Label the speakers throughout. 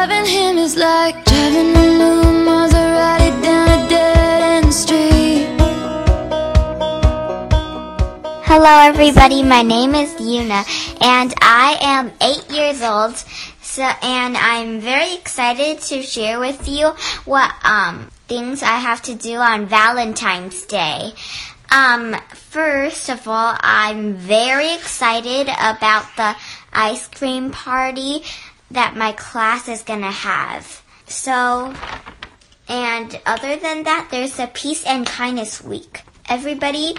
Speaker 1: Loving him is like driving a new Maserati down a dead end street.
Speaker 2: Hello, everybody. My name is Yuna, and I am eight years old. So, and I'm very excited to share with you what um things I have to do on Valentine's Day. Um, first of all, I'm very excited about the ice cream party that my class is gonna have. So, and other than that, there's a Peace and Kindness Week. Everybody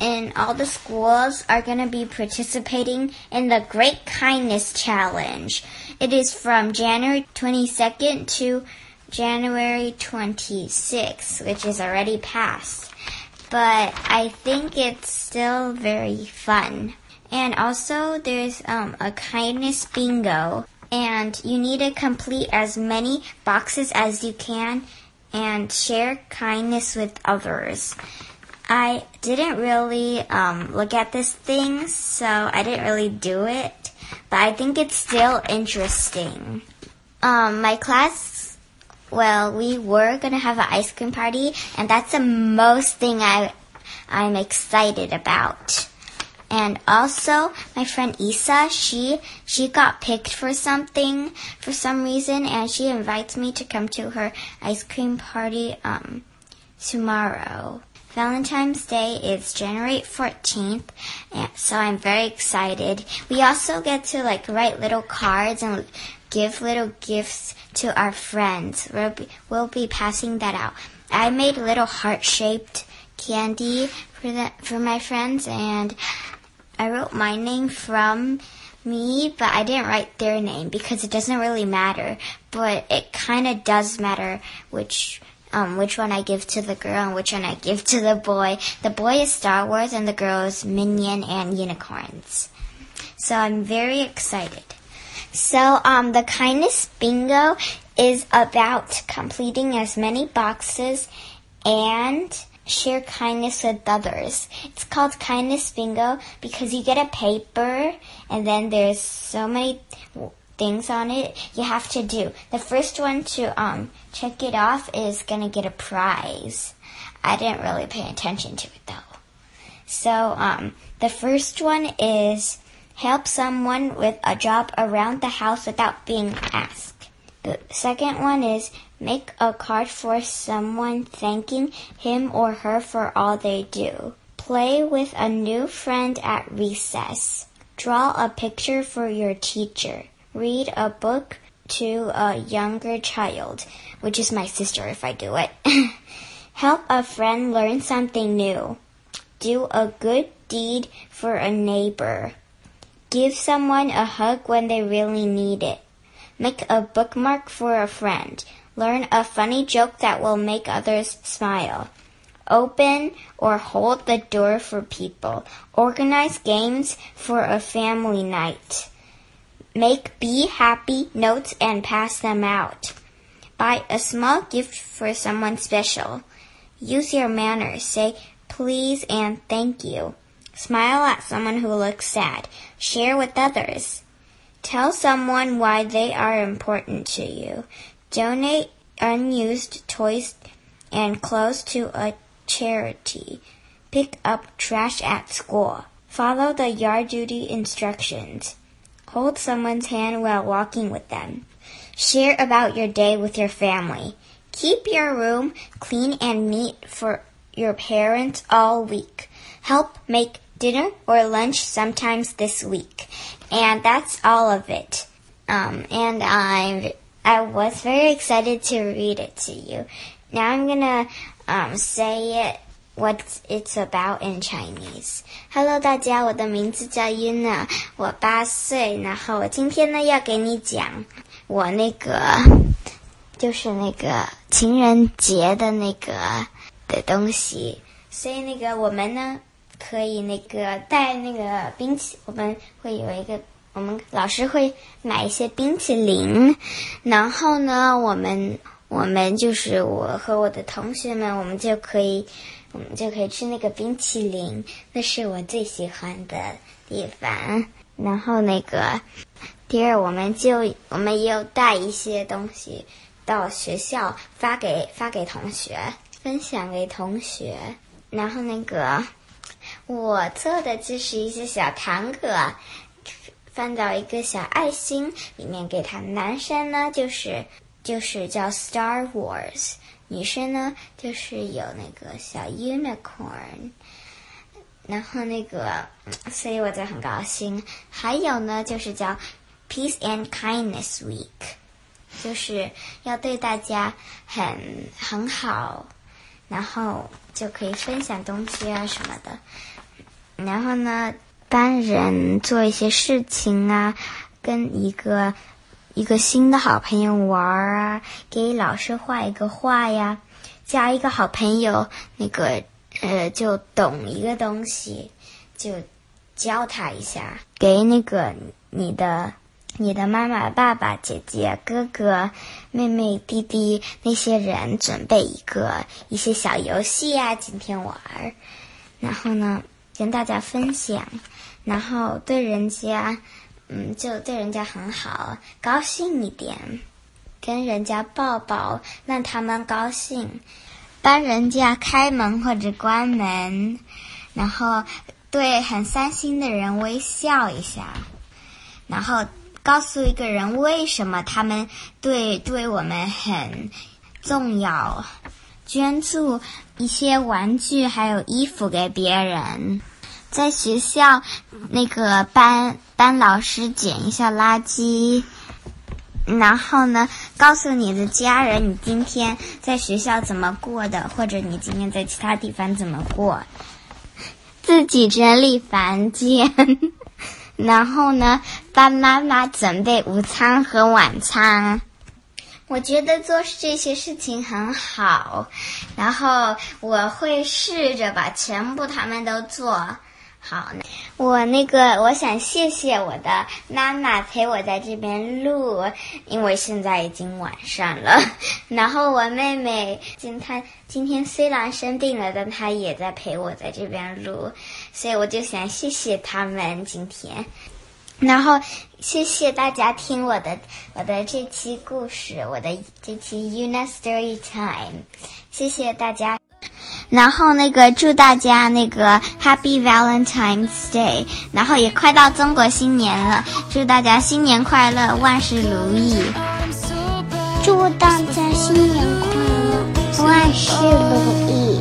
Speaker 2: in all the schools are going to be participating in the Great Kindness Challenge. It is from January 22nd to January 26th, which is already past. But I think it's still very fun. And also, there's um, a kindness bingo, and you need to complete as many boxes as you can and share kindness with others. I didn't really um, look at this thing, so I didn't really do it, but I think it's still interesting. Um, my class, well, we were gonna have an ice cream party, and that's the most thing I, I'm excited about. And also, my friend Isa, she she got picked for something for some reason, and she invites me to come to her ice cream party um, tomorrow. Valentine's Day is January 14th, and so I'm very excited. We also get to like write little cards and give little gifts to our friends. We'll be, we'll be passing that out. I made little heart-shaped candy for the, for my friends, and I wrote my name from me, but I didn't write their name because it doesn't really matter. But it kind of does matter which um, which one I give to the girl and which one I give to the boy. The boy is Star Wars and the girl is Minion and Unicorns. So I'm very excited. So um, the kindness bingo is about completing as many boxes and share kindness with others. It's called kindness bingo because you get a paper and then there's so many things on it you have to do. The first one to um, check it off is gonna get a prize. I didn't really pay attention to it though. So um, the first one is help someone with a job around the house without being asked. The second one is make a card for someone thanking him or her for all they do. Play with a new friend at recess. Draw a picture for your teacher read a book to a younger child, which is my sister if I do it. Help a friend learn something new. Do a good deed for a neighbor. Give someone a hug when they really need it. Make a bookmark for a friend. Learn a funny joke that will make others smile. Open or hold the door for people. Organize games for a family night. Make be happy notes and pass them out. Buy a small gift for someone special. Use your manners. Say please and thank you. Smile at someone who looks sad. Share with others. Tell someone why they are important to you. Donate unused toys and clothes to a charity. Pick up trash at school. Follow the yard duty instructions. Hold someone's hand while walking with them. Share about your day with your family. Keep your room clean and neat for your parents all week. Help make dinner or lunch sometimes this week And that's all of it. Um, and I'm, I was very excited to read it to you. Now I'm gonna, um, say it what it's about in Chinese. Hello，大家，我的名字叫 Yuna，我八岁，然后我今天呢要给你讲我那个就是那个情人节的那个的东西，所以那个我们呢 可以那个带那个冰淇，我们会有一个，我们老师会买一些冰淇淋，然后呢，我们我们就是我和我的同学们，我们就可以。我们就可以吃那个冰淇淋，那是我最喜欢的地方。然后那个第二，我们就我们也有带一些东西到学校发给发给同学，分享给同学。然后那个我做的就是一些小糖果，放到一个小爱心里面给他。男生呢就是就是叫 Star Wars，女生呢就是有那个小 unicorn。然后那个，所以我就很高兴。还有呢，就是叫 Peace and Kindness Week，就是要对大家很很好，然后就可以分享东西啊什么的。然后呢，帮人做一些事情啊，跟一个一个新的好朋友玩啊，给老师画一个画呀，加一个好朋友那个。呃，就懂一个东西，就教他一下。给那个你的、你的妈妈、爸爸、姐姐、哥哥、妹妹、弟弟那些人准备一个一些小游戏啊，今天玩儿。然后呢，跟大家分享，然后对人家，嗯，就对人家很好，高兴一点，跟人家抱抱，让他们高兴。帮人家开门或者关门，然后对很伤心的人微笑一下，然后告诉一个人为什么他们对对我们很重要，捐助一些玩具还有衣服给别人，在学校那个帮帮老师捡一下垃圾。然后呢，告诉你的家人你今天在学校怎么过的，或者你今天在其他地方怎么过。自己整理房间，然后呢，帮妈妈准备午餐和晚餐。我觉得做这些事情很好，然后我会试着把全部他们都做。好，我那个我想谢谢我的妈妈陪我在这边录，因为现在已经晚上了。然后我妹妹今天今天虽然生病了，但她也在陪我在这边录，所以我就想谢谢他们今天。然后谢谢大家听我的我的这期故事，我的这期 Una Story Time，谢谢大家。然后那个祝大家那个 Happy Valentine's Day，然后也快到中国新年了，祝大家新年快乐，万事如意。
Speaker 3: 祝大家新年快乐，万事如意。